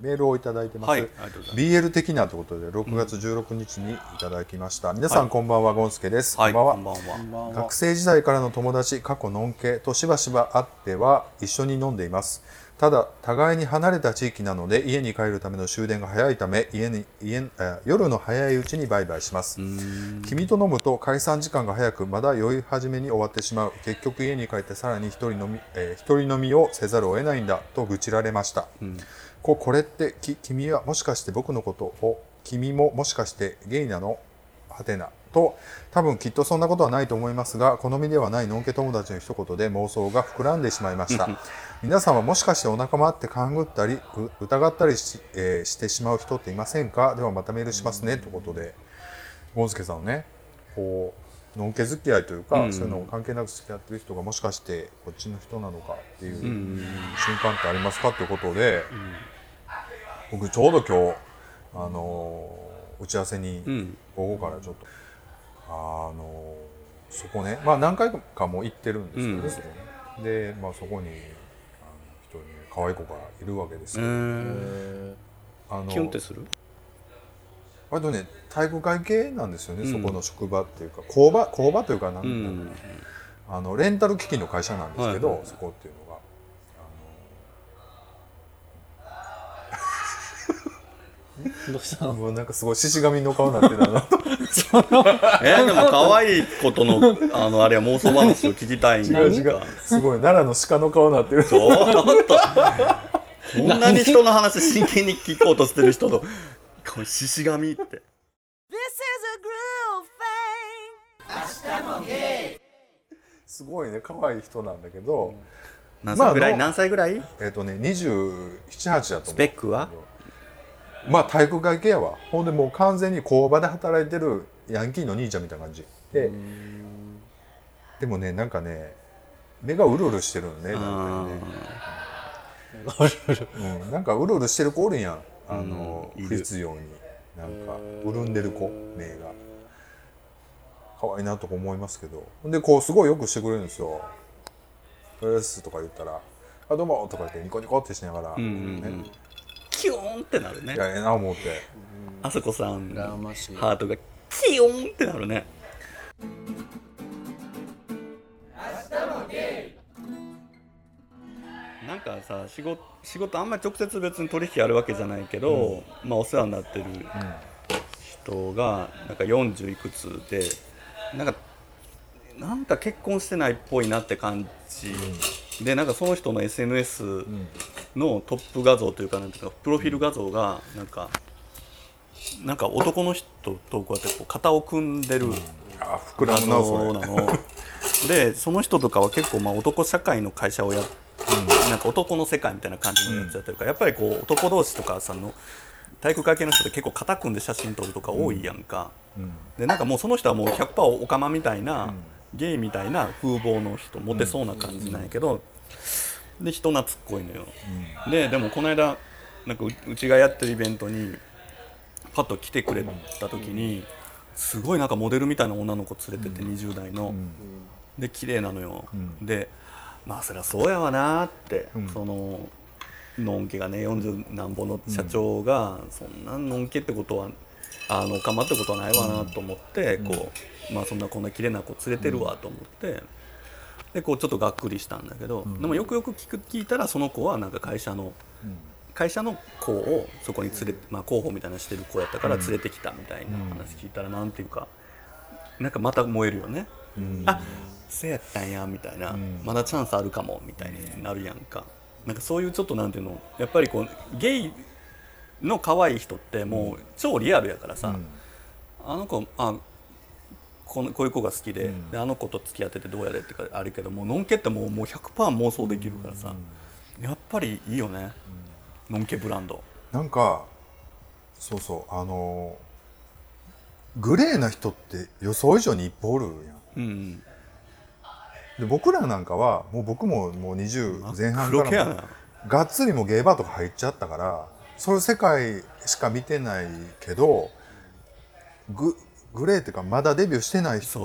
メールをいただいてます、はい BL 的なということで6月16日にいただきました、皆さんこんばんはゴンスケです、はいこんばんは。は。学生時代からの友達過去のんけとしばしば会っては一緒に飲んでいます。ただ互いに離れた地域なので家に帰るための終電が早いため家に家え夜の早いうちにバイバイします。君と飲むと解散時間が早くまだ酔い始めに終わってしまう。結局家に帰ってさらに一人飲み、えー一人飲みをせざるを得ないんだと愚痴られました、ここれってき君はもしかして僕のことを君ももしかしてゲイなの？はてな。と多分きっとそんなことはないと思いますが好みではないのんけ友達の一言で妄想が膨らんでしまいました。皆さんはもしかしてお仲間って勘ぐったりう疑ったりし,、えーしてしまう人っていませんか？ではまたメールしますね、ということで。ゴンスケさんね。こうのんけ付き合いというか、うん。そういうの関係なく付き合ってる人がもしかしてこっちの人なのかっていう瞬間ってありますかっていうことで、僕ちょうど今日あのー打ち合わせにうん。午後からちょっと、あのーそこねまあ何回かも行ってるんですけどね、うん。そこね。で、まあ、そこに人ね可愛い子がいるわけですうよ、んあのキュンってする？割とね体育会系なんですよね、うん。そこの職場っていうか。工場工場というかなんうだろう、ん。あのレンタル機器の会社なんですけど、はいはい。そこっていうのが。どうしたの？もうなんかすごい獅子神の顔になってたなと。えでも可愛いことのあのあれは妄想話を聞きたいんだ。違う違う。すごい奈良の鹿の顔になってる。ちょっと。こんなに人の話真剣に聞こうとしてる人とこれ獅子神って。This is a groove thing. すごいね。可愛い人なんだけど、何歳ぐらい、まあ何歳ぐらい？えっ、とね278だと思う。スペックは？まあ体育会系やわ。ほんでもう完全に工場で働いてるヤンキーの兄ちゃんみたいな感じ。ででもねなんかね目がうるうるしてるのねなんかね。うん、なんかうるうるしてる子おるやんあの、うん不必要になんか潤んでる子目が。可愛いなとか思いますけど。ほんでこうすごいよくしてくれるんですよ「うっす」とか言ったら「あどうも」とか言ってニコニコってしながら、うんうんうん。ね。キューンってなるね。いやええな思って。あそこさんハートがキューンってなるねかさ仕事仕事あんまり直接別に取引あるわけじゃないけど、まあお世話になってる人がなんか40いくつでなんかなんか結婚してないっぽいなって感じ、でなんかその人の SNS のトップ画像というかなんていうかプロフィール画像がなんかなんか男の人とこうやってこう肩を組んでる画像なの。でその人とかは結構まあ男社会の会社をやっなんか男の世界みたいな感じのやつやってるから、やっぱりこう男同士とかさの体育会系の人って結構肩組んで写真撮るとか多いやんか、でなんかもうその人はもう100%オカマみたいな、ゲイみたいな風貌の人モテそうな感じなんやけど、で人懐っこいのよ、ででもこの間なんかううちがやってるイベントにパッと来てくれた時にすごいなんかモデルみたいな女の子連れてて20代の、で綺麗なのよ、でまあそりゃそうやわなって、ん。そののんけがね40何本の社長が、そんなのんけってことはあのかまってことはないわなと思って、こうまあそんなこんな綺麗な子連れてるわと思って。でこうちょっとがっくりしたんだけど、でもよくよく聞く聞いたらその子はなんか会社の、会社の子をそこに連れて、まあ、候補みたいなのしてる子やったから連れてきたみたいな話聞いたらなんていうかなんかまた燃えるよね、あそうやったんやみたいな、まだチャンスあるかもみたいになるやんか。なんかそういうちょっとなんていうのやっぱりこうゲイの可愛い人ってもう超リアルやからさ、あの子あこのこういう子が好きで,、であの子と付き合っててどうやれってかあるけどもうのんけってもうもう100%妄想できるからさ、やっぱりいいよね、のんけブランド。なんかそうそうあのグレーな人って予想以上にいっぱいおるやんうんで僕らなんかはもう僕ももう20前半からがっつりもうゲイバーとか入っちゃったからそういう世界しか見てないけどググレーっていうかまだデビューしてない人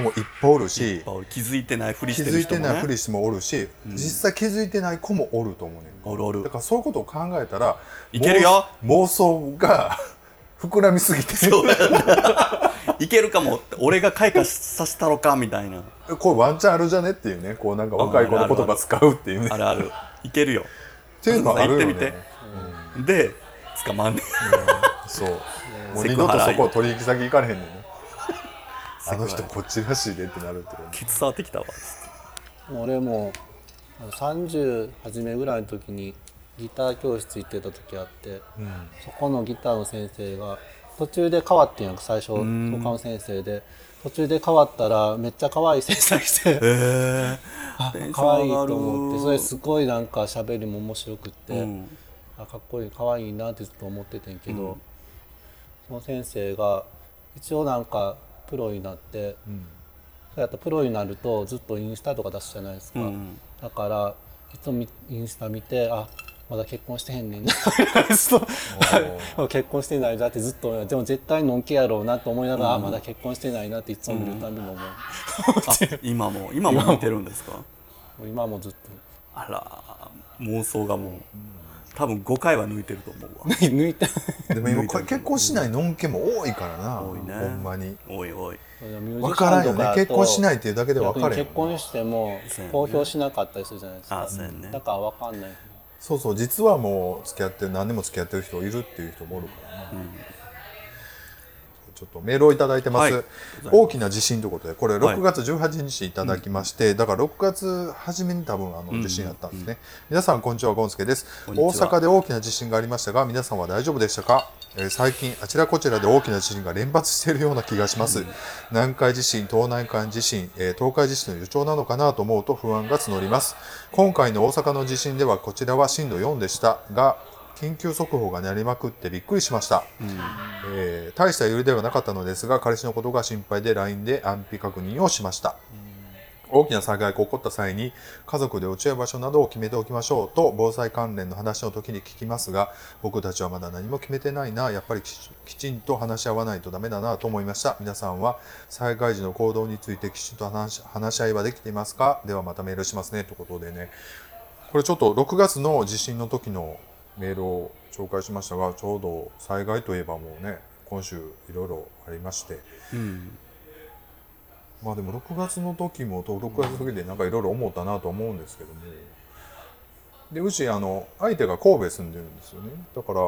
もいっぱいおるしそう気づいてないふり気してる人も、ね、づいてないふりしてもおるし、実際気づいてない子もおると思うねん。おるおる。だからそういうことを考えたらいけるよ。妄想が 膨らみすぎていけるかもって俺が開花させたろかみたいな。これワンチャンあるじゃねっていうね。こうなんか若い子の言葉使うっていうね。あるあるいけるよ。っていうのはあるよね。行ってみて、で捕まんねんそう。もう二度とそこ取引先行かれへんねんね。あの人こっちらしいでってなるってことケツ触ってきたわ。俺もあの30初めぐらいの時にギター教室行ってた時あって、そこのギターの先生が途中で変わってんやんか最初他の先生で。途中で変わったらめっちゃ可愛い先生が来て。へえあテンション可愛いと思って。それすごいなんか喋りも面白くって、うん。あかっこいい可愛いなってずっと思っててんけど、その先生が一応なんかプロになって、そうやったらプロになるとずっとインスタとか出すじゃないですか、うんだからいつもみインスタ見てあまだ結婚してへんねんな。ずっと結婚してない。だってずっとでも絶対のんけやろうなと思いながら、あまだ結婚してないなっていつも見るたびも思う、あ今も今も見てるんですか？もう今もずっと。あら妄想がもう多分5回は抜いてると思うわ。抜いてでも今これ結婚しないのんけも多いからな。多いね。ほんまに。おいおい。分からんよね。結婚しないいっていうだけで分かれへん結婚しても公表しなかったりするじゃないですか。あそうやね。だから分かんないそうそう実はもう付き合ってる何年も付き合ってる人いるっていう人もおるからな、ちょっとメールをいただいてます、はい。大きな地震ということでこれはい6月18日いただきまして、だから6月初めに多分あの地震やったんですね、皆さんこんにちはゴンスケです。大阪で大きな地震がありましたが皆さんは大丈夫でしたか、えー最近あちらこちらで大きな地震が連発しているような気がします、南海地震東南海地震、えー東海地震の予兆なのかなと思うと不安が募ります。今回の大阪の地震ではこちらは震度4でしたが緊急速報が鳴りまくってびっくりしました、えー大した揺れではなかったのですが彼氏のことが心配で LINE で安否確認をしました、大きな災害が起こった際に家族で落ち合う場所などを決めておきましょうと防災関連の話の時に聞きますが僕たちはまだ何も決めてないな。やっぱりきちんと話し合わないとダメだなと思いました。皆さんは災害時の行動についてきちんと話し話し合いはできていますか？ではまたメールしますね。ということでね。これちょっと6月の地震の時のメールを紹介しましたがちょうど災害といえばもうね今週いろいろありまして。うん。まあでも6月の時もと6月の時でなんかいろいろ思ったなと思うんですけども。でうちあの相手が神戸住んでるんですよね。だから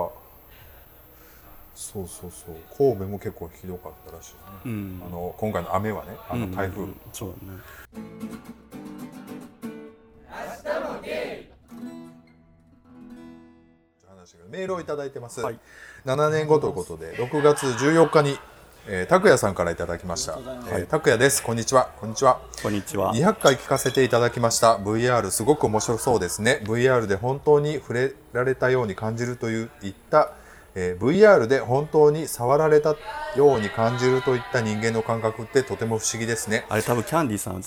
そうそうそう。神戸も結構ひどかったらしいね、うん。あの今回の雨はねあの台風、うんそうだね。話がメールをいただいてます、はい。7年後ということで6月14日に、えー、拓也さんからいただきました、えー拓也です。こんにちは。こんにちは。こんにちは。200回聞かせていただきました。VR すごく面白そうですね。VR で本当に触れられたように感じるといういった、えー VR で本当に触られたように感じるといった人間の感覚ってとても不思議ですね。あれ多分キャンディーさん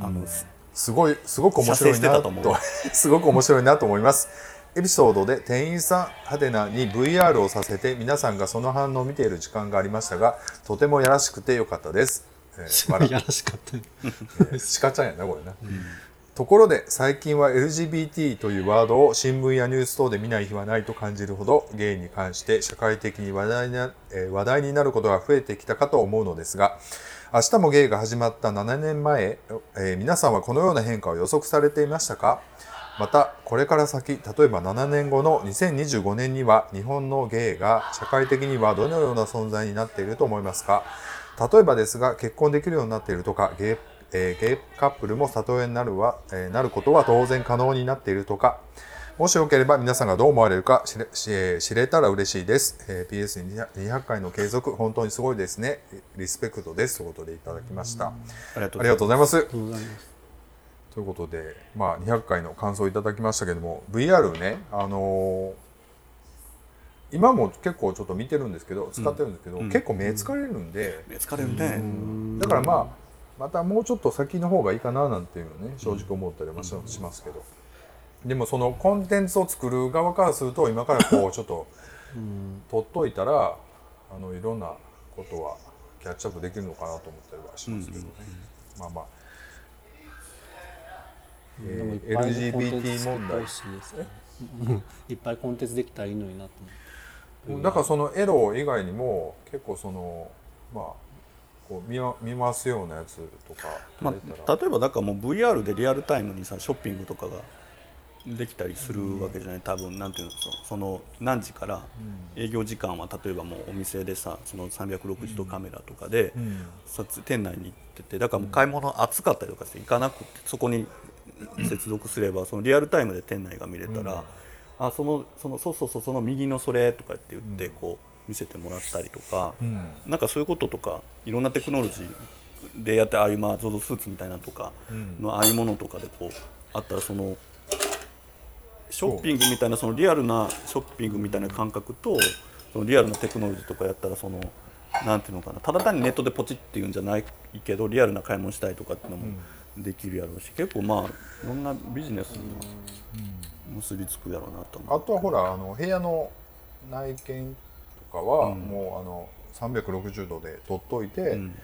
あの、すごいすごく面白いなと。たと思う。すごく面白いなと思いますエピソードで店員さん派手なに VR をさせて皆さんがその反応を見ている時間がありましたがとてもやらしくてよかったです、えー笑やらしかった。ね鹿ちゃんやなこれな、ところで最近は LGBT というワードを新聞やニュース等で見ない日はないと感じるほどゲイに関して社会的に話題にな,、えー話題になることが増えてきたかと思うのですが明日もゲイが始まった7年前、えー皆さんはこのような変化を予測されていましたか？またこれから先例えば7年後の2025年には日本のゲイが社会的にはどのような存在になっていると思いますか？例えばですが結婚できるようになっているとかゲイ,、えーゲイカップルも里親になるは、えーなることは当然可能になっているとかもしよければ皆さんがどう思われるか知れ知れたら嬉しいです、えー PS200 回の継続本当にすごいですね。リスペクトです。ということでいただきました。ありがとうありがとうございますということで、まあ、200回の感想をいただきましたけども VR ね、あのー今も結構ちょっと見てるんですけど使ってるんですけど、うん。結構目疲れるんで、疲れるね、だからまあまたもうちょっと先の方がいいかななんていうのね正直思ったりもししますけど。でもそのコンテンツを作る側からすると今からこうちょっと取っといたらあのいろんなことはキャッチアップできるのかなと思ったりはしますけどね、まあまあ、えー LGBT 問題。いっぱいコンテンツできたらいいのになと思だからそのエロ以外にも結構そのまあこう見わ見ますようなやつとかまあ、例えばだからもう VR でリアルタイムにさショッピングとかができたりするわけじゃない？多分なんていうのそその何時から営業時間は例えばもうお店でさその360度カメラとかでうん。撮影店内に行っててだからもう買い物暑かったりとかして行かなくてそこに接続すればそのリアルタイムで店内が見れたら、あそのそのそうそうそうその右のそれとかって言ってこう見せてもらったりとか、うん。なんかそういうこととかいろんなテクノロジーでやってああいうまあ ZOZO スーツみたいなとかのああいうものとかでこうあったらそのショッピングみたいなそのリアルなショッピングみたいな感覚とそのリアルなテクノロジーとかやったらそのなんていうのかなただ単にネットでポチっていうんじゃないけどリアルな買い物したいとかっていうのもできるやろうし結構まあいろんなビジネスに結びつくやろうなと思う。あとはほらあの部屋の内見とかは、もうあの360度で撮っといて、ん。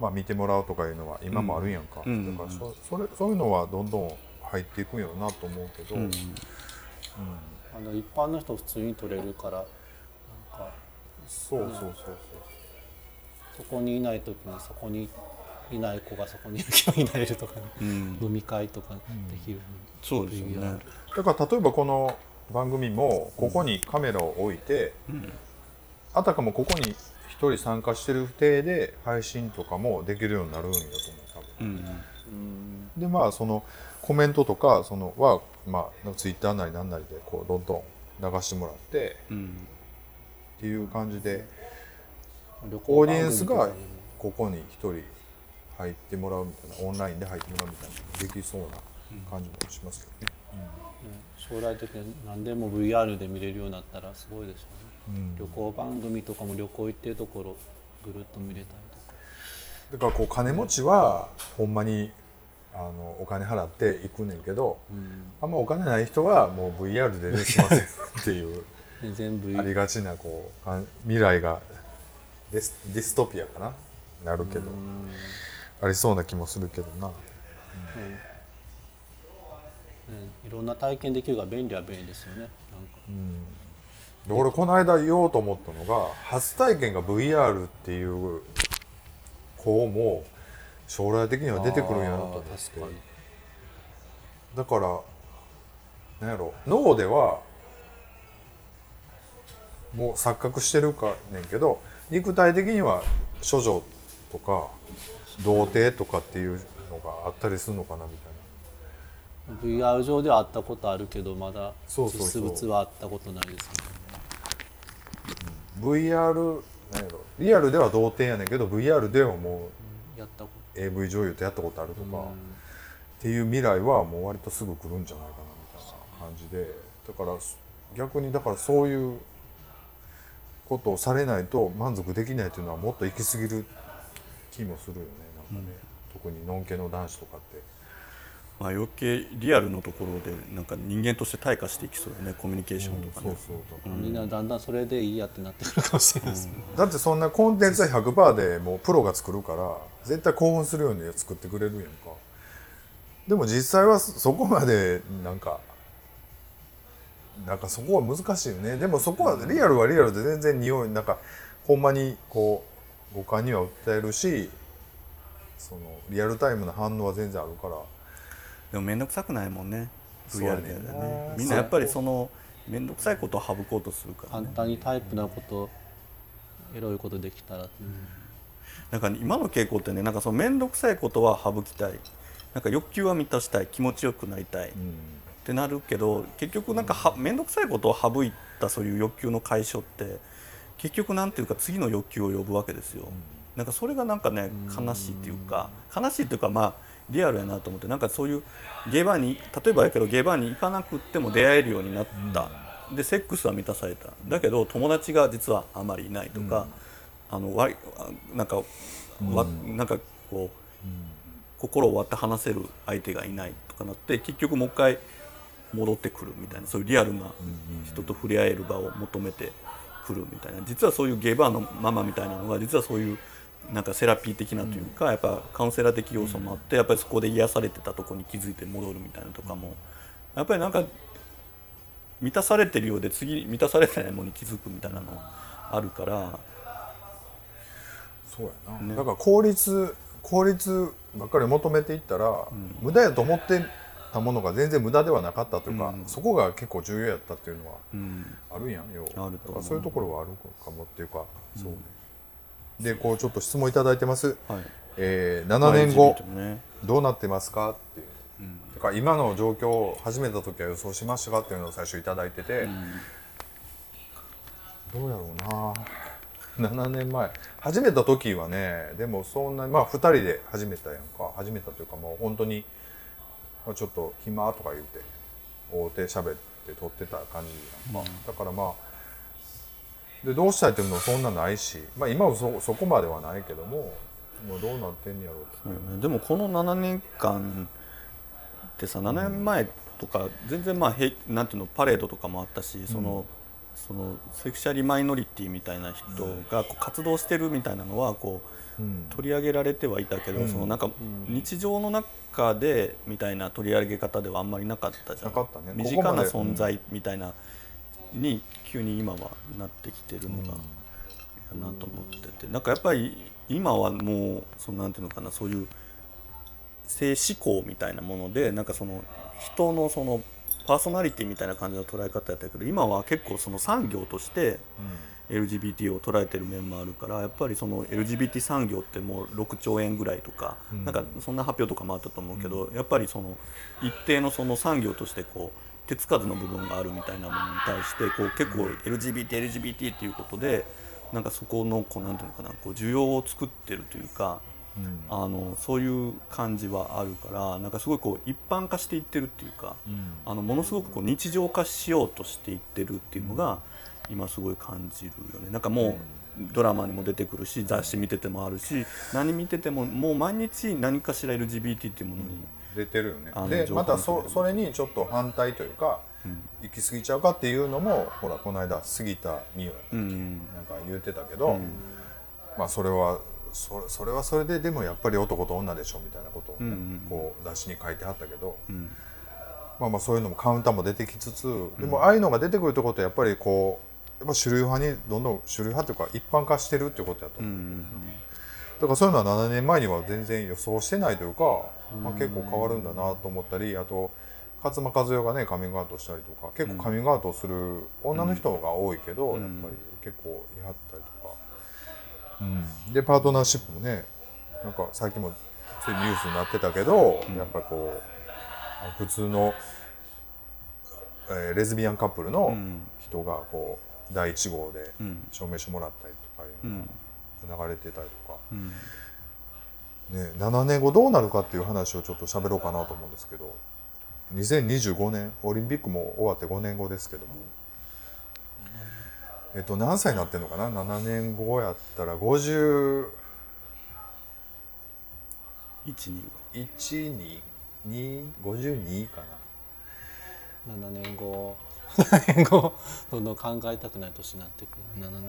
まあ、見てもらうとかいうのは今もあるやんか、うん。だからそそれそういうのはどんどん入っていくんやろうなと思うけど、うん。あの一般の人普通に撮れるからなんかそうそうそうそう。そこにいない時にそこにいない子がそこにいる気になれるとかね、うん。飲み会とかできる、そうですよね。だから例えばこの番組もここにカメラを置いて、あたかもここに一人参加してる体で配信とかもできるようになるんやと思う多分。うん。でまあそのコメントとかそのはまあツイッターなりなんなりでこうどんどん流してもらってうん。っていう感じで旅オーディエンスがここに一人入ってもらうみたいなオンラインで入ってもらうみたいなできそうな感じもしますけどね。将来的に何でも VR で見れるようになったらすごいでしょうね、うん。旅行番組とかも旅行行ってるところぐるっと見れたりとか。だからこう金持ちはほんまにあのお金払って行くねんけど、あんまお金ない人はもう VR でできませんっていうで全部ありがちなこう未来がディストピアかな？なるけど、ありそうな気もするけどな。ねいろんな体験できるから便利は便利ですよね。なんか。で俺この間言おうと思ったのが初体験が VR っていう子も将来的には出てくるんやなと思って。かに。だからなんやろ脳ではもう錯覚してるかねんけど肉体的には処女とか童貞とかっていうのがあったりするのかなみたいな。VR 上では会ったことあるけどまだそうそうそう。実物は会ったことないですね VR なんやろ。リアルでは童貞やねんけど VR ではもやったこう AV 女優とやったことあるとか、とっていう未来はもう割とすぐ来るんじゃないかなみたいな感じで。だから逆にだからそういうことをされないと満足できないというのはもっと行き過ぎる気もするよねかね、特にのんけの男子とかって。まあ、余計リアルのところでなんか人間として退化していきそうよねコミュニケーションとかね、そうそうそうみんなだんだんそれでいいやってなってくるかもしれないですね、だってそんなコンテンツは100%でもうプロが作るから絶対興奮するように作ってくれるやんか。でも実際はそそこまでなんかなんかそこは難しいよね。でもそこはリアルはリアルで全然匂いなんかほんまにこう五感には訴えるしそのリアルタイムな反応は全然あるから。でも面倒くさくないもんね。そうや VR ねでね。んなみんなやっぱりその面倒くさいことを省こうとするから簡ね単にタイプなことエロいことできたら、なんか今の傾向ってねなんかその面倒くさいことは省きたい。なんか欲求は満たしたい気持ちよくなりたい、ってなるけど結局なんかは面倒くさいことを省いたそういう欲求の解消って結局なんていうか次の欲求を呼ぶわけですよ、なんかそれがなんかね悲しいっていうか悲しいっていうかまあリアルやなと思ってなんかそういうゲーバーに例えばやけどゲーバーに行かなくっても出会えるようになった、でセックスは満たされた。だけど友達が実はあまりいないとか、あのわあなんか、わなんかこう、心を割って話せる相手がいないとかなって結局もう一回戻ってくるみたいなそういうリアルな人と触れ合える場を求めてくるみたいな。実はそういうゲーバーのママみたいなのが実はそういうなんかセラピー的なというか、やっぱカウンセラー的要素もあって、やっぱりそこで癒されてたとこに気づいて戻るみたいなのとかもやっぱりなんか満たされてるようで次満たされてないものに気づくみたいなのあるからそうやな、ね。だから効率効率ばっかり求めていったら、無駄やと思ってたものが全然無駄ではなかったというか、そこが結構重要やったっていうのはうん。あるんやんよあると思う。だからそういうところはあるかもっていうか、そうねでこうちょっと質問いただいてます、はい。えー7年後ね。どうなってますか？っていう、だから今の状況を始めた時は予想しましたかっていうのを最初いただいてて、どうやろうな。7年前。始めた時はねでもそんなまあ2人で始めたやんか。始めたというかもう本当に、まあ、ちょっと暇とか言うて大手喋って撮ってた感じやんか、だからまあでどうしたいっていうのもそんなないし、まあ、今はそそこまではないけどももうどうなってんやろうね。でもこの7年間ってさ7年前とか全然まあへいなんていうのパレードとかもあったしその、そのセクシャリマイノリティみたいな人がこう活動してるみたいなのはこううん。取り上げられてはいたけど、そのなんか日常の中でみたいな取り上げ方ではあんまりなかったじゃん。なかったね。身近な存在みたいなに急に今はなってきてるのが、やなと思ってて。なんかやっぱり今はもうそのなんていうのかなそういう性思考みたいなものでなんかその人のそのパーソナリティみたいな感じの捉え方やったけど今は結構その産業として LGBT を捉えてる面もあるからやっぱりその LGBT 産業ってもう6兆円ぐらいとか、なんかそんな発表とかもあったと思うけど、やっぱりその一定のその産業としてこう手つかずの部分があるみたいなものに対してこう結構 LGBT LGBT っていうことでなんかそこのこうなんていうのかなこう需要を作ってるというか。あのそういう感じはあるからなんかすごいこう一般化していってるっていうか、あのものすごくこう日常化しようとしていってるっていうのが今すごい感じるよね。なんかもうドラマにも出てくるし雑誌見ててもあるし何見ててももう毎日何かしら LGBT っていうものに、出てるよね。でまたそそれにちょっと反対というか、行き過ぎちゃうかっていうのもほらこの間杉田美代うんなんか言ってたけど、まあそれはそそれはそれででもやっぱり男と女でしょみたいなことをね、こう雑誌に書いてあったけど、まあまあそういうのもカウンターも出てきつつでもああいうのが出てくるってことはやっぱりこうやっぱ主流派にどんどん主流派というか一般化してるってことやと思う、だからそういうのは7年前には全然予想してないというか、まあ、結構変わるんだなと思ったりあと勝間和代がねカミングアウトしたりとか結構カミングアウトする女の人が多いけど、やっぱり結構言い張ったりとか、うん、でパートナーシップもねなんか最近もついニュースになってたけど、やっぱりこう普通の、えーレズビアンカップルの人がこう第1号で証明書もらったりとかいうのが流れてたりとか。ね、7年後どうなるかっていう話をちょっと喋ろうかなと思うんですけど2025年オリンピックも終わって5年後ですけども、えっと何歳になってんのかな？7年後やったら51 12 2 52か7年後。7年後。どんどん考えたくない年になってくる。7年。な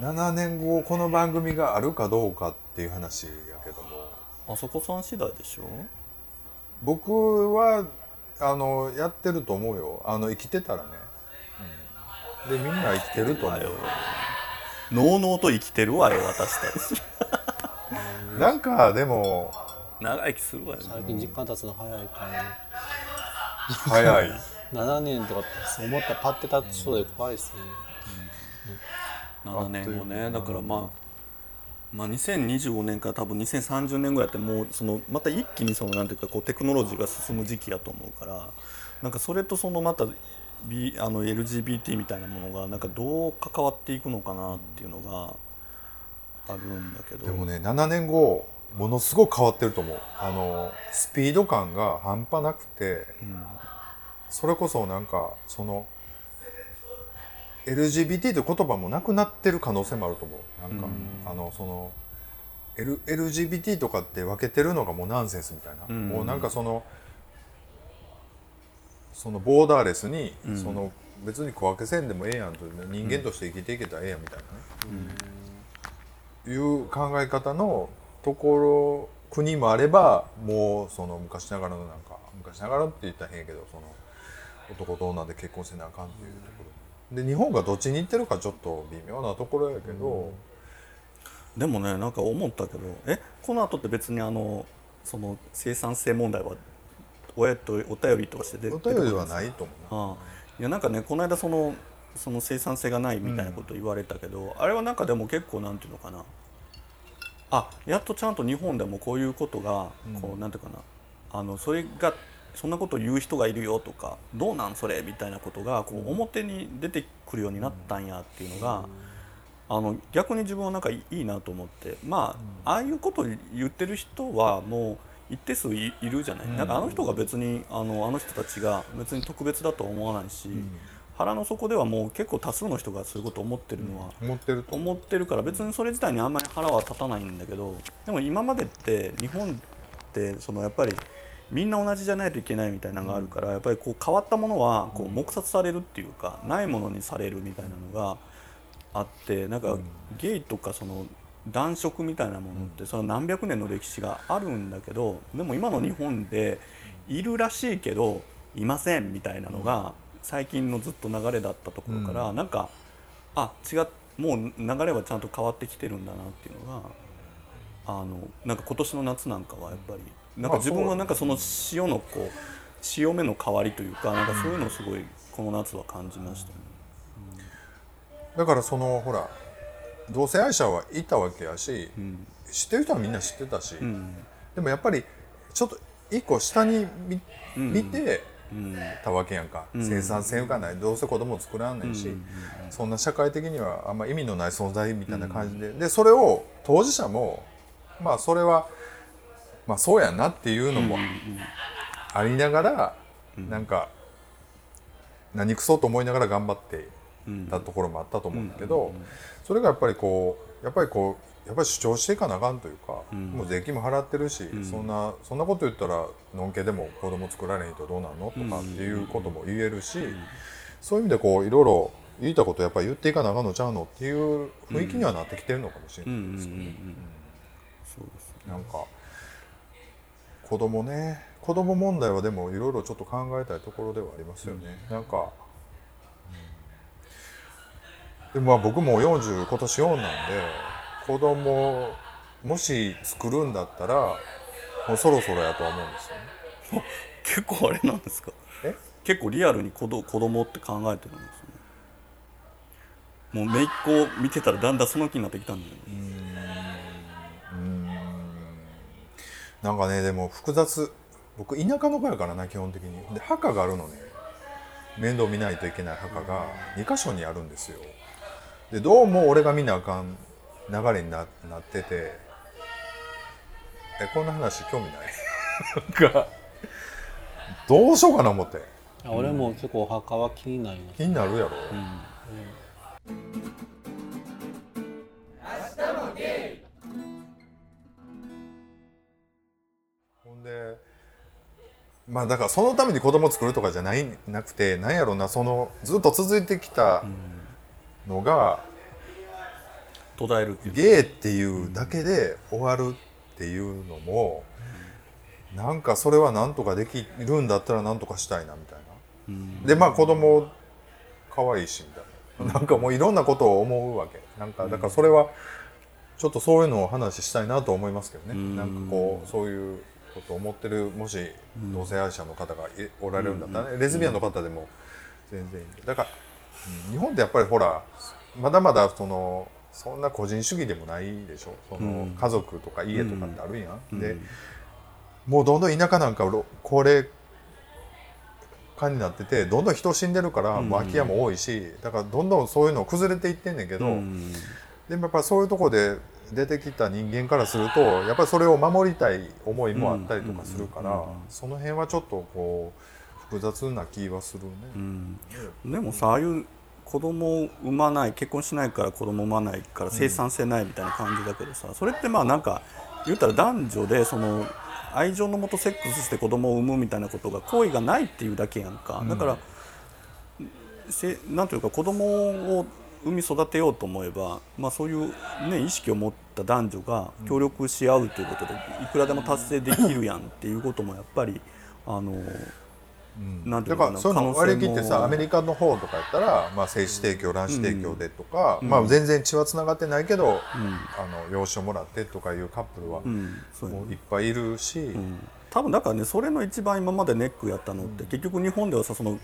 7年後この番組があるかどうかっていう話やけども。あそこさん次第でしょ？僕はあのやってると思うよ。あの生きてたらね、うん。でみんな生きてると思う。のうのうと生きてるわよ私たち。なんかでも長生きするわよ。ね最近実感立つの早いからね。早い。7年とかって思ったらパッて立ちそうで怖いですね、7年後ねだからまあまあ、2025年から多分2030年ぐらいってもうそのまた一気にそのなんていうかこうテクノロジーが進む時期やと思うからなんかそれとそのまた、B、あの LGBT みたいなものがなんかどう関わっていくのかなっていうのがあるんだけど。でもね7年後ものすごく変わってると思う。あのスピード感が半端なくて、それこそなんかその LGBT という言葉もなくなってる可能性もあると思う。なんか、あのその、L、LGBT とかって分けてるのがもうナンセンスみたいな、ん。もうなんかそのそのボーダーレスに、その別に小分けせんでもええやんと人間として生きていけたらええやんみたいなね、いう考え方のところ国もあればもうその昔ながらのなんか昔ながらって言ったら変やけどその男と女で結婚せなあかんっていうところで日本がどっちに行ってるかちょっと微妙なところやけど、でもねなんか思ったけどえこの後って別にあのその生産性問題は親とお便りとかして出お便りはいないと思うな。ああ。いやなんかねこの間そのその生産性がないみたいなこと言われたけど、あれはなんかでも結構なんていうのかな？あやっとちゃんと日本でもこういうことがこう、なんていうかな？あのそれがそんなこと言う人がいるよとかどうなんそれみたいなことがこう表に出てくるようになったんやっていうのが、あの逆に自分はなんかいいなと思ってまあああいうこと言ってる人はもう一定数いいるじゃない、なんかあの人が別にあのあの人たちが別に特別だとは思わないし、腹の底ではもう結構多数の人がそういうことを思ってるのは、思ってると思ってるから別にそれ自体にあんまり腹は立たないんだけどでも今までって日本ってそのやっぱりみんな同じじゃないといけないみたいなのがあるから、やっぱりこう変わったものはこう黙殺されるっていうかないものにされるみたいなのがあってなんかゲイとかその男色みたいなものってその何百年の歴史があるんだけどでも今の日本でいるらしいけどいませんみたいなのが最近のずっと流れだったところから、なんかあ違うもう流れはちゃんと変わってきてるんだなっていうのがあのなんか今年の夏なんかはやっぱりなんか自分はなんかその潮のこう潮目の変わりというかなんかそういうのをすごいこの夏は感じましたね。だからそのほら同性愛者はいたわけやし、知ってる人はみんな知ってたし、でもやっぱりちょっと一個下に見,、見てたわけやんか、生産性がない。どうせ子供作らんねんし、そんな社会的にはあんま意味のない存在みたいな感じで、でそれを当事者もまあそれはまあそうやなっていうのもありながら、なんか何くそと思いながら頑張ってたところもあったと思うんだけど、それがやっぱりこうやっぱりこうやっぱり主張していかなあかんというか、もう税金も払ってるし、そんなそんなこと言ったらのんけでも子供作られへんとどうなんの？とかっていうことも言えるし、そういう意味でこういろいろ言いたことやっぱり言っていかなあかんのちゃうの？っていう雰囲気にはなってきてるのかもしれないですけど、そうですなんか子供ね。子供問題はでもいろいろちょっと考えたいところではありますよね、なんか、でもまあ僕も40今年4なんで子供もし作るんだったらもうそろそろやとは思うんですよね。結構あれなんですか？え？結構リアルに子ど子供って考えてるんですね。もう姪っ子を見てたらだんだんその気になってきたんだよねなんかねでも複雑。僕田舎の子やからな基本的に。で墓があるのね。面倒見ないといけない墓が2箇所にあるんですよ。でどうも俺が見なあかん流れにななってて。えこんな話興味ない？なんかどうしようかな思って。俺も結構お墓は気になります。気になるやろ、ほんでまあだからそのために子供作るとかじゃないなくてなんやろうなそのずっと続いてきたのが、途絶えるっていうゲイっていうだけで終わるっていうのも、なんかそれはなんとかできるんだったらなんとかしたいなみたいな、でまあ子供可愛いしみたいな、なんかもういろんなことを思うわけ。なんかだからそれはちょっとそういうのを話したいなと思いますけどね、なんかこうそういうことを思ってるもし同性愛者の方がいおられるんだったらね、レズビアンの方でも全然いい。だから、うん日本ってやっぱりほらまだまだそのそんな個人主義でもないでしょ。その家族とか家とかってあるやん、でもうどんどん田舎なんかろ高齢化になっててどんどん人死んでるから、もう空き家も多いしだからどんどんそういうの崩れていってんねんけど、でもやっぱそういうとこで出てきた人間からするとやっぱりそれを守りたい思いもあったりとかするから、その辺はちょっとこう複雑な気はするね。でもさああいう子供を産まない結婚しないから子供産まないから生産性ないみたいな感じだけどさ、それってまあなんか言ったら男女でその愛情のもとセックスして子供を産むみたいなことが行為がないっていうだけやんか、だからせなんというか子供を産み育てようと思えば、まあ、そういう、ね、意識を持ってった男女が協力し合うということでいくらでも達成できるやんっていうこともやっぱりあのなんていうのかなだからそういうの可能性割り切ってさもアメリカの方とかやったら、まあ、精子提供卵子提供でとか、まあ、全然血はつながってないけど、あの養子をもらってとかいうカップルはもういっぱいいるし、多分だからねそれの一番今までネックやったのって、結局日本ではさその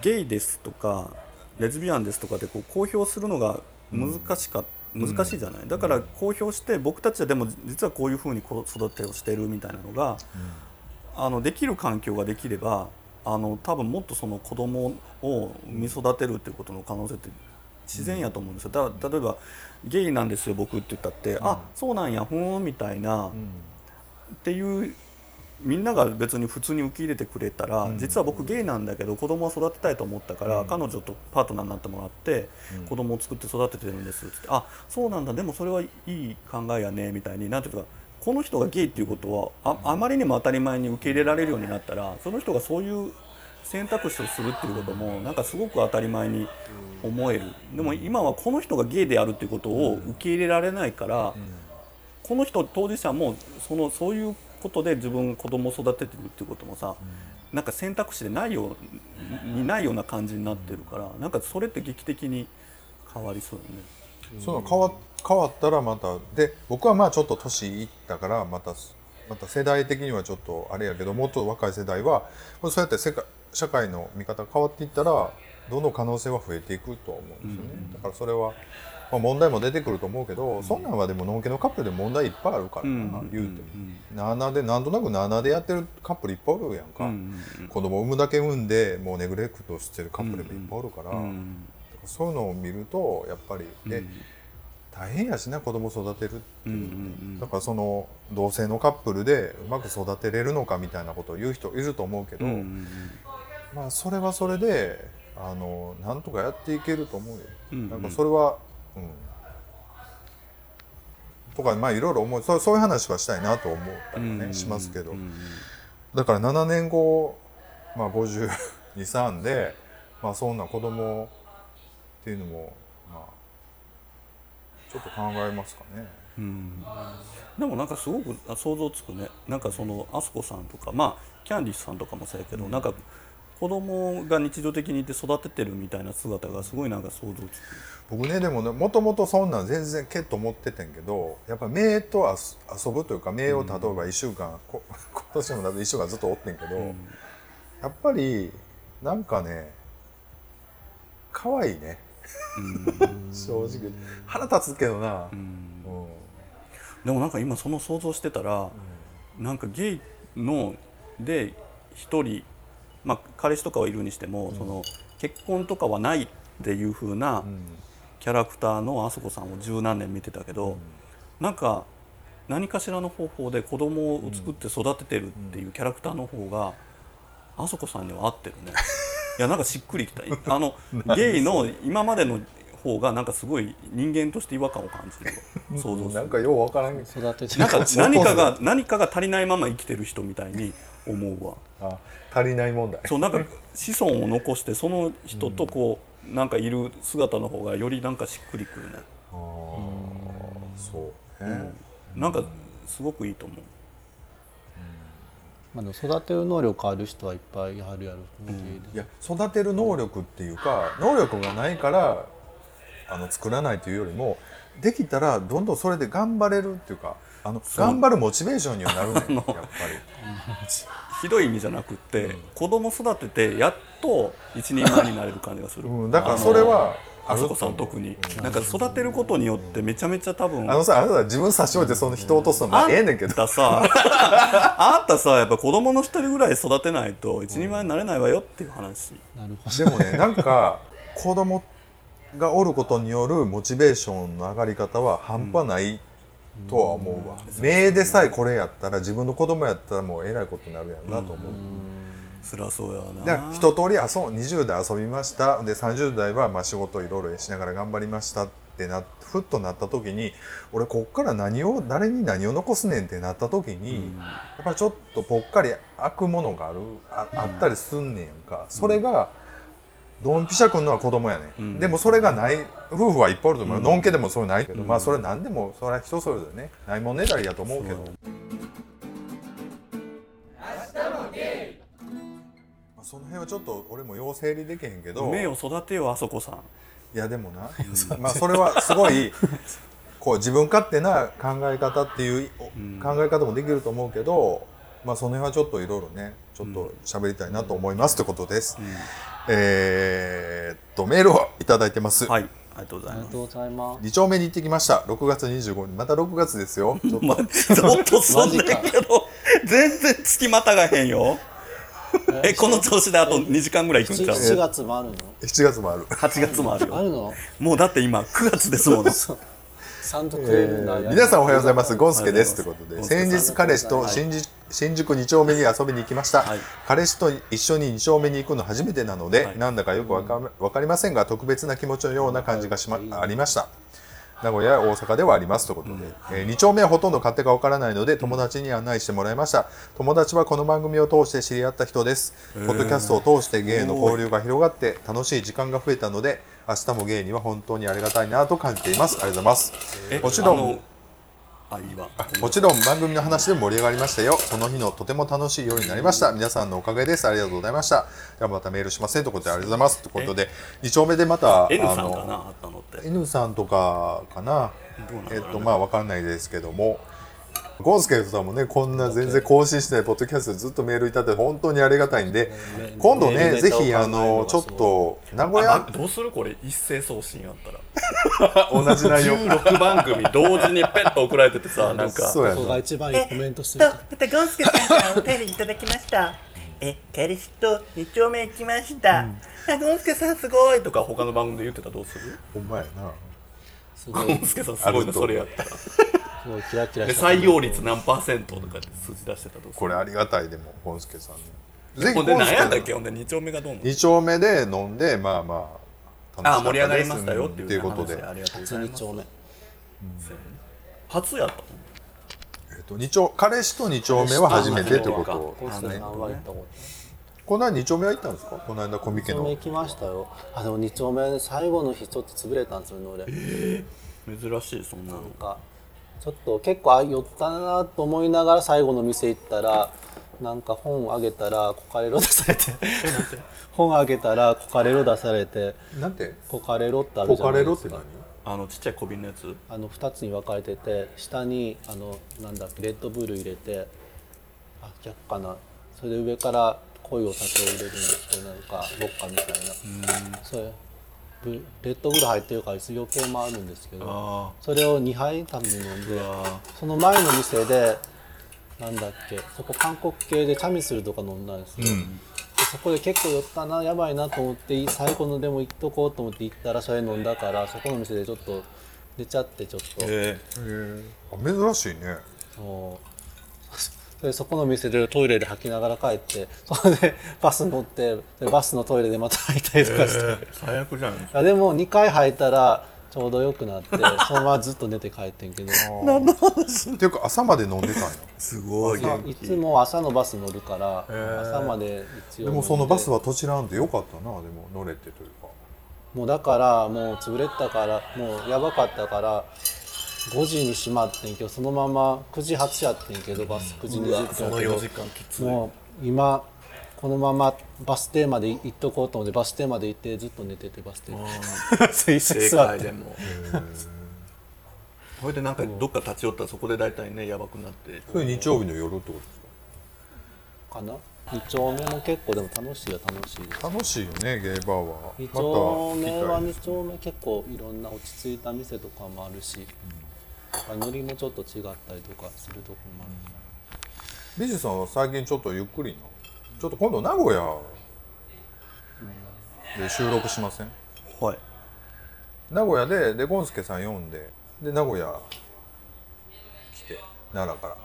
ゲイですとかレズビアンですとかでこう公表するのが難しか、難しいじゃない。だから公表して僕たちはでも実はこういうふうに子育てをしてるみたいなのが、あのできる環境ができればあの多分もっとその子供を産み育てるっていうことの可能性って自然やと思うんですよ。だから例えばゲイなんですよ僕って言ったって、あそうなんやふーんみたいな、っていうみんなが別に普通に受け入れてくれたら、実は僕ゲイなんだけど子供を育てたいと思ったから、彼女とパートナーになってもらって、子供を作って育ててるんですってってあそうなんだでもそれはいい考えやねみたいになんていうかこの人がゲイっていうことはああまりにも当たり前に受け入れられるようになったらその人がそういう選択肢をするっていうこともなんかすごく当たり前に思える。でも今はこの人がゲイであるっていうことを受け入れられないから、この人当事者もそのそういうことで自分子供を育ててるっていうこともさ、なんか選択肢でないようにないような感じになってるからなんかそれって劇的に変わりそうだよね。その変わ変わったらまたで僕はまあちょっと年いったからまたまた世代的にはちょっとあれやけどもっと若い世代はそうやって世界社会の見方が変わっていったらどんどん可能性は増えていくとは思うんですよね、だからそれは、まあ、問題も出てくると思うけど、そんなんはでものんけのカップルで問題いっぱいあるからな、うん言うてなあなあでなんとなくなあなあでやってるカップルいっぱいおるやんか、子供産むだけ産んでもうネグレクトしてるカップルもいっぱいおるから。うんそういうのを見るとやっぱり、で大変やしな子供育てるっていうのって。だからその同性のカップルでうまく育てれるのかみたいなことを言う人いると思うけど、うんまあそれはそれであのなんとかやっていけると思うよ。うんなんかそれは、うん、とかまあいろいろ思う。そうそういう話はしたいなと思ったりね、しますけど、だから7年後、まあ、523で、まあ、そんな子供っていうのも、まあ、ちょっと考えますかね。でもなんかすごくあ想像つくね。なんかそのあすこさんとかまあキャンディスさんとかもそうやけど、なんか子供が日常的にいて育ててるみたいな姿がすごいなんか想像つく。僕ねでもねもともとそんなん全然けっと思っててんけどやっぱ姪と遊ぶというか姪を例えば1週間、こ 今年もだって1週間ずっとおってんけど、やっぱりなんかね可愛いね、正直。腹立つけどな、うん。でもなんか今その想像してたら、なんかゲイので一人まあ彼氏とかはいるにしても、その結婚とかはないっていう風なキャラクターのあそこさんを十何年見てたけど、なんか何かしらの方法で子供を作って育ててるっていうキャラクターの方があそこさんには合ってるね。いやなんかしっくりきた。あの ゲイの今までの方がなんかすごい人間として違和感を感じるわ。想像する。なんかようわからん。育ててなんか何かが何かが足りないまま生きてる人みたいに思うわ。あ足りない問題。そうなんか子孫を残してその人とこうなんかいる姿の方がよりなんかしっくりくるね。あーそうね、なんかすごくいいと思う。まあ、でも育てる能力ある人はいっぱいいはるやろうね、いや育てる能力っていうか能力がないからあの作らないというよりもできたらどんどんそれで頑張れるっていうかあの頑張るモチベーションにはなるねんやっぱり。ひどい意味じゃなくって、子供育ててやっと一人前になれる感じがする、うん、だからそれはあそこさん特に、なんか育てることによってめちゃめちゃ多分あのさあなた自分差し置いてその人を落とすのまあええねんけど。あんたさあんたさやっぱ子供の一人ぐらい育てないと一人前になれないわよっていう話、なるほど。でもねなんか子供がおることによるモチベーションの上がり方は半端ないとは思うわ、目でさえこれやったら自分の子供やったらもうえらいことになるやろなと思う、辛そうやな。だから一通り遊20代遊びました。で30代はまあ仕事いろいろしながら頑張りましたってなふっとなった時に俺こっから何を誰に何を残すねんってなった時に、やっぱりちょっとぽっかり開くものがあるああったりすんねんやんか。それがドンピシャ君のは子供やね、ん、でもそれがない夫婦はいっぱいあると思う、うん、のんけでもそうないけど、うん、まあそれ何でもそれは人それぞれね。ないもんねだりやと思うけど。その辺はちょっと俺も要整理できへんけど。目を育てよあそこさん。いやでもな。まあそれはすごいこう自分勝手な考え方っていう考え方もできると思うけど、まあその辺はちょっといろいろねちょっと喋りたいなと思いますってことです。うん、えー、っとメールをいただいてます。はい。ありがとうございます。二丁目に行ってきました。6月25日。また6月ですよ。ちょっと。ま、ょっとそんねんけど、全然月またがへんよ。えこの調子であと2時間ぐらい行くんちゃう？7月もあるの？7月もある8月もあるよあるの？もうだって今9月ですもん皆さんおはようございます。ゴンスケです。とい。うことで先日彼氏と新宿新宿2丁目に遊びに行きました、はい、彼氏と一緒に2丁目に行くの初めてなので、はい、なんだかよくわか分かりませんが特別な気持ちのような感じがしま、ありました。名古屋や大阪ではありますということで、うん、えー、2丁目はほとんど勝手がわからないので友達に案内してもらいました。友達はこの番組を通して知り合った人です、ポッドキャストを通して芸の交流が広がって楽しい時間が増えたので明日も芸には本当にありがたいなと感じています。ありがとうございます。もちろんもちろん番組の話で盛り上がりましたよ。その日のとても楽しい夜になりました。皆さんのおかげです。ありがとうございました。ではまたメールしますね。ということでありがとうございます。ということで2丁目でまた N さんかなあったのって。N さんとかかな。えっとまあわかんないですけどもゴンスケさんもねこんな全然更新してないポッドキャストずっとメールいただいて本当にありがたいんで今度ねぜひあのちょっと名古屋どうするこれ？一斉送信やったら。同じ内容。16番組同時にペッと送られててさ なんか。そこが一番いいコメントする。またゴンスケさんからお便りいただきました。え彼氏と2丁目行きました、うん、あゴンスケさんすごいとか他の番組で言ってたらどうする？ほんまやなゴンスケさんすごい。のそれやったらキラキラ採用率何パーセントとかで数字出してたとこれありがたいでもゴンスケさんにほんで何やったっけほんで2丁目がどうの？2丁目で飲んでまあまああ盛り上がりましたよっていうことでありがとうございます丁目、初やったえっと二丁彼氏と2丁目は初めてってことですねこの間2丁目は行ったんですか？この間コミケの。2丁目行きましたよ。あでも2丁目最後の日ちょっと潰れたんですよね俺えー、珍しいそんななんかちょっと結構寄ったなと思いながら最後の店行ったらなんか本あげたらコカレロ出されて。本あげたらコカレロ出されて。なんて？コカレロってあるじゃないですか。あのちっちゃい小瓶のやつ？あの2つに分かれてて下にあのなんだレッドブル入れてあ逆かな。それで上から濃いお砂糖入れるんですけどなんかロッカみたいな。それレッドブル入ってるから余計もあるんですけどそれを2杯多分飲んでその前の店でなんだっけそこ韓国系でチャミスルとか飲んだんですよ、うん、そこで結構酔ったなやばいなと思って最後のでも行っとこうと思って行ったらそれ飲んだからそこの店でちょっと出ちゃってちょっと。へえ。珍しいね。そうでそこの店でトイレで吐きながら帰ってそれでバス乗ってでバスのトイレでまた吐いたりとかして、えー、最悪じゃないでも2回吐いたらちょうどよくなってそのままずっと寝て帰ってんけど。何の話？っていうか朝まで飲んでたんや。すごい。いつも朝のバス乗るから、朝まで一応で。もそのバスは土地なんでよかったなでも乗れてというか。もうだからもう潰れたからもうやばかったから5時に閉まってんけどそのまま9時発やってんけどバス9時20分その4時間きつい。もう今このままバス停まで行っとこうと思ってバス停まで行ってずっと寝ててバス停。正解でも。それでなんかどっか立ち寄ったらそこで大体ねやばくなって。それ日曜日の夜ってことですか？かな？2丁目も結構でも楽しいは楽しいです。楽しいよねゲーバーは。2丁目は2丁目結構いろんな落ち着いた店とかもあるし、うんノリもちょっと違ったりとかするとこもある美術さんは最近ちょっとゆっくりな。ちょっと今度名古屋で収録しません？はい。名古屋ででゴンスケさん読んでで名古屋来て奈良から。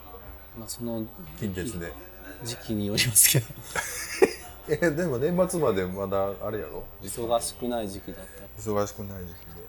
まあその近鉄で。時期によりますけど。えでも年末までまだあれやろ？忙しくない時期だった。忙しくない時期で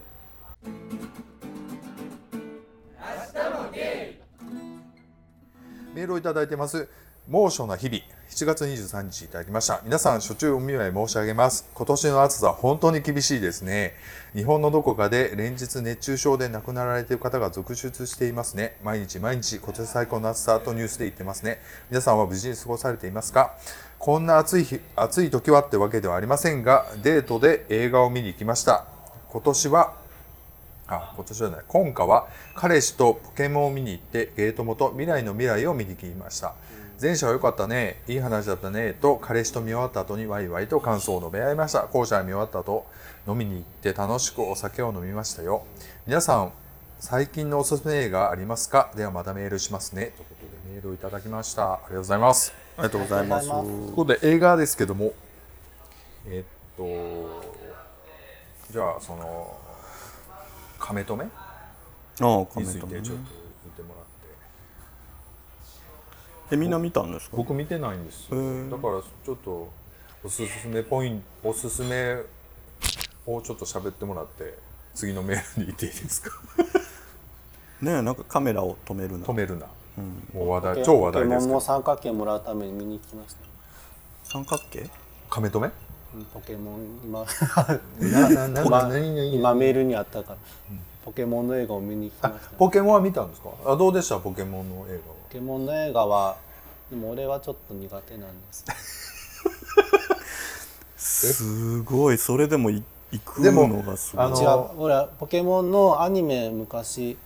メールをいただいてます。猛暑な日々。7 7月23日いただきました。皆さん初中お見舞い申し上げます。今年の暑さ本当に厳しいですね。日本のどこかで連日熱中症で亡くなられている方が続出していますね。毎日毎日今年最高の暑さとニュースで言ってますね。皆さんは無事に過ごされていますか？こんな暑い日暑い時はってわけではありませんがデートで映画を見に行きました。今年はあ今年じゃない今夏は彼氏とポケモンを見に行ってゲート元未来の未来を見に来ました。前者は良かったねいい話だったねと彼氏と見終わった後にワイワイと感想を述べ合いました。後者は見終わった後飲みに行って楽しくお酒を飲みましたよ。皆さん最近のおすすめ映画ありますか？ではまたメールしますね。ということでメールをいただきました。ありがとうございます。ありがとうございます。ということで映画ですけどもえっとじゃあその亀止め？にメントね。ついてちょっと見てもらって。えみんな見たんですか？僕見てないんですだからちょっとおすすめポイントおすすめをちょっと喋ってもらって次のメールに行っていいですか？ねえなんかカメラを止めるな。止めるな、もう話題超話題ですけポケモンもど三角形もらうために見に行きました。三角形？亀止め？うんポケモン今。今メールにあったから、ポケモンの映画を見に行きました。ポポケモンは見たんですか？あどうでした？ポケモンの映ケモンの映画はでも俺はちょっと苦手なんです。すごいそれでもい行くのがすごい。あの違う俺はポケモンのアニメ昔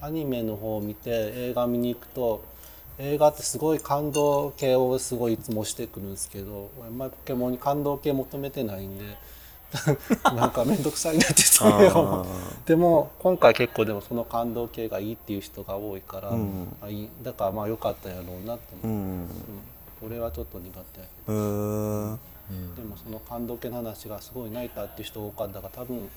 アニメの方を見て映画見に行くと映画ってすごい感動系をすごいいつもしてくるんですけど俺あんまりポケモンに感動系求めてないんで なんか面倒くさいなってそういうのもでも今回結構でもその感動系がいいっていう人が多いから、あいい。だからまあ良かったやろうなと思って、うん。うん。俺はちょっと苦手やけへー。どでもその感動系の話がすごい泣いたっていう人多かったから多分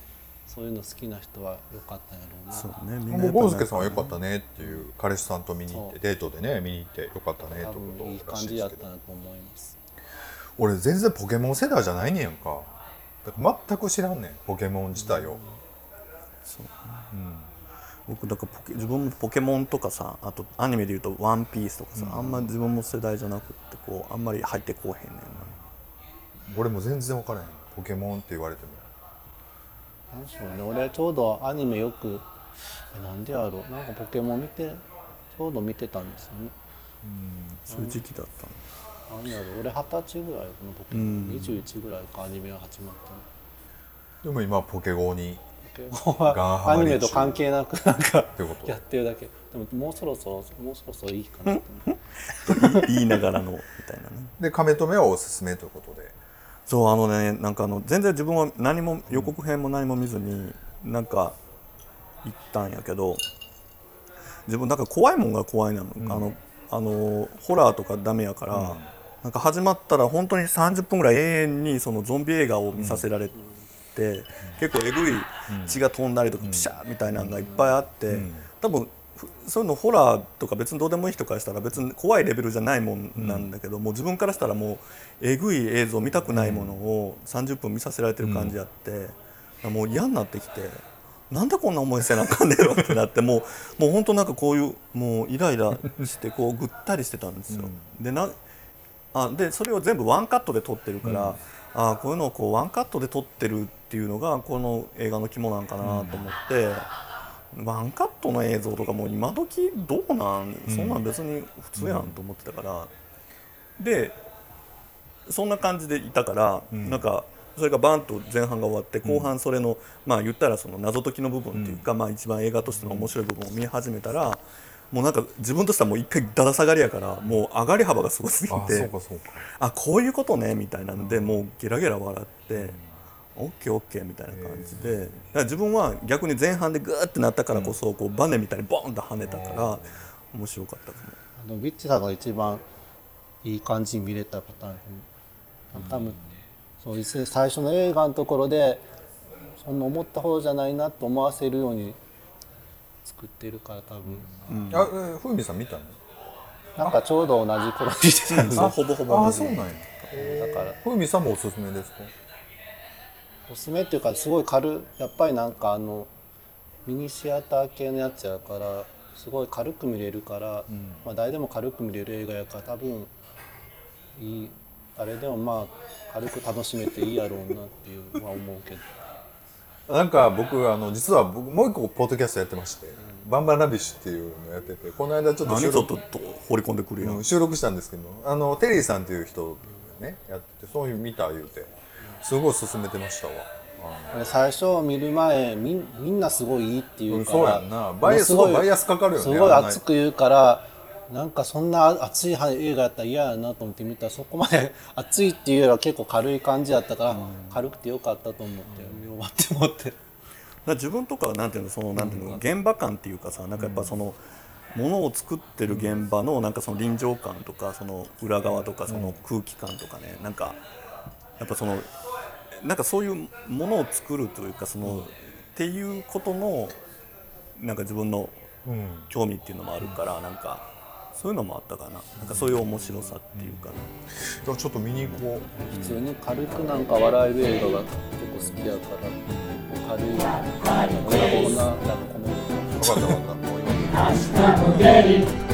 そういうの好きな人は良かったんやろうな。そうね。みん画もうなやっぱゴンスケさんは良かったね。っていう彼氏さんと見に行ってそう。デートでね見に行って良かったね多ってこと分いい感じやったなと思います。俺全然ポケモン世代じゃないねやんか。だから全く知らんねんポケモン自体を、僕だからポケ自分もポケモンとかさあとアニメでいうと「ワンピースとかさ、あんま自分も世代じゃなくってこうあんまり入ってこうへんねんな。俺も全然分からへん。ポケモンって言われてもなんでしょうね。俺ちょうどアニメよくえなんでやろう。なんかポケモン見てちょうど見てたんですよね。そういう時期だったのなんやろう。俺二十歳ぐらいこのポケモン、21ぐらいかアニメが始まったの。でも今ポケゴーにアニメと関係なくなんかやってるだけ。でももうそろそろもうそろそろいいかなと思って。言いながらのみたいなね。で亀止めはおすすめということでそうあのねなんかあの全然自分は何も予告編も何も見ずになんか行ったんやけど自分なんか怖いもんが怖いなの,、あのあのホラーとかダメやから、なんか始まったら本当に30分ぐらい永遠にそのゾンビ映画を見させられて、結構えぐい血が飛んだりとかピシャーみたいなのがいっぱいあって、多分ふそういうのホラーとか別にどうでもいい人からしたら別に怖いレベルじゃないもんなんだけど、もう自分からしたらもうえぐい映像見たくないものを30分見させられてる感じあって、もう嫌になってきてなんでこんな思いせなあかんねやろってなってもうもう本当なんかこういうもうイライラしてこうぐったりしてたんですよ。でなあでそれを全部ワンカットで撮ってるから、あこういうのをこうワンカットで撮ってるっていうのがこの映画の肝なんかなと思って、ワンカットの映像とかもう今時どうなん、そんなん別に普通やんと思ってたから、でそんな感じでいたから、なんかそれがバンと前半が終わって後半それの、まあ言ったらその謎解きの部分っていうか、まあ一番映画としての面白い部分を見始めたら、もうなんか自分としてはもう一回だだ下がりやからもう上がり幅がすごすぎてあこういうことねみたいなんで、もうゲラゲラ笑って、オッケーオッケーみたいな感じで、だから自分は逆に前半でグーってなったからこそ、こうバネみたいにボンと跳ねたから面白かったかも。あのビッチさんが一番いい感じに見れたパターン。多分そうですね最初の映画のところでそんな思った方じゃないなと思わせるように作ってるから多分、あえふみさん見たの？なんかちょうど同じ頃に見てたんですよ。ほぼほぼあそうなんや。だから。ふみさんもおすすめですか？おすすめっていうかすごい軽い。やっぱりなんかあのミニシアター系のやつやからすごい軽く見れるから、まあ誰でも軽く見れる映画やから多分いい誰でもまあ軽く楽しめていいやろうなっていう のは思うけど。なんか僕あの実は僕もう一個ポッドキャストやってまして「バンバンラビッシュ」っていうのやっててこの間ちょっと収録何ちょっとと放り込んでくるうん収録したんですけどあのテリーさんっていう人がねやっててそういうの見た言うてすごい勧めてましたわ。俺最初見る前みんみんなすごいいいって言うから、うんそうやんな。バイアスすごいバイアスかかるよねすごい熱く言うからなんかそんな熱い映画やったら嫌やなと思って見たらそこまで 熱いっていうよりは結構軽い感じやったから、軽くてよかったと思って見終わって思って。自分とかはなんていうのそのなんていうの現場感っていうかさなんかやっぱそのものを作ってる現場のなんかその臨場感とかその裏側とかその空気感とかねなんかやっぱそのなんかそういうものを作るというかそのっていうことのなんか自分の興味っていうのもあるからなんかそういうのもあったかな。なんかそういう面白さっていうかな。だからちょっと見に行こう。普通に軽くなんか笑える映画が結構好きやから軽い。なんかこんななんかコメディ分かった分かった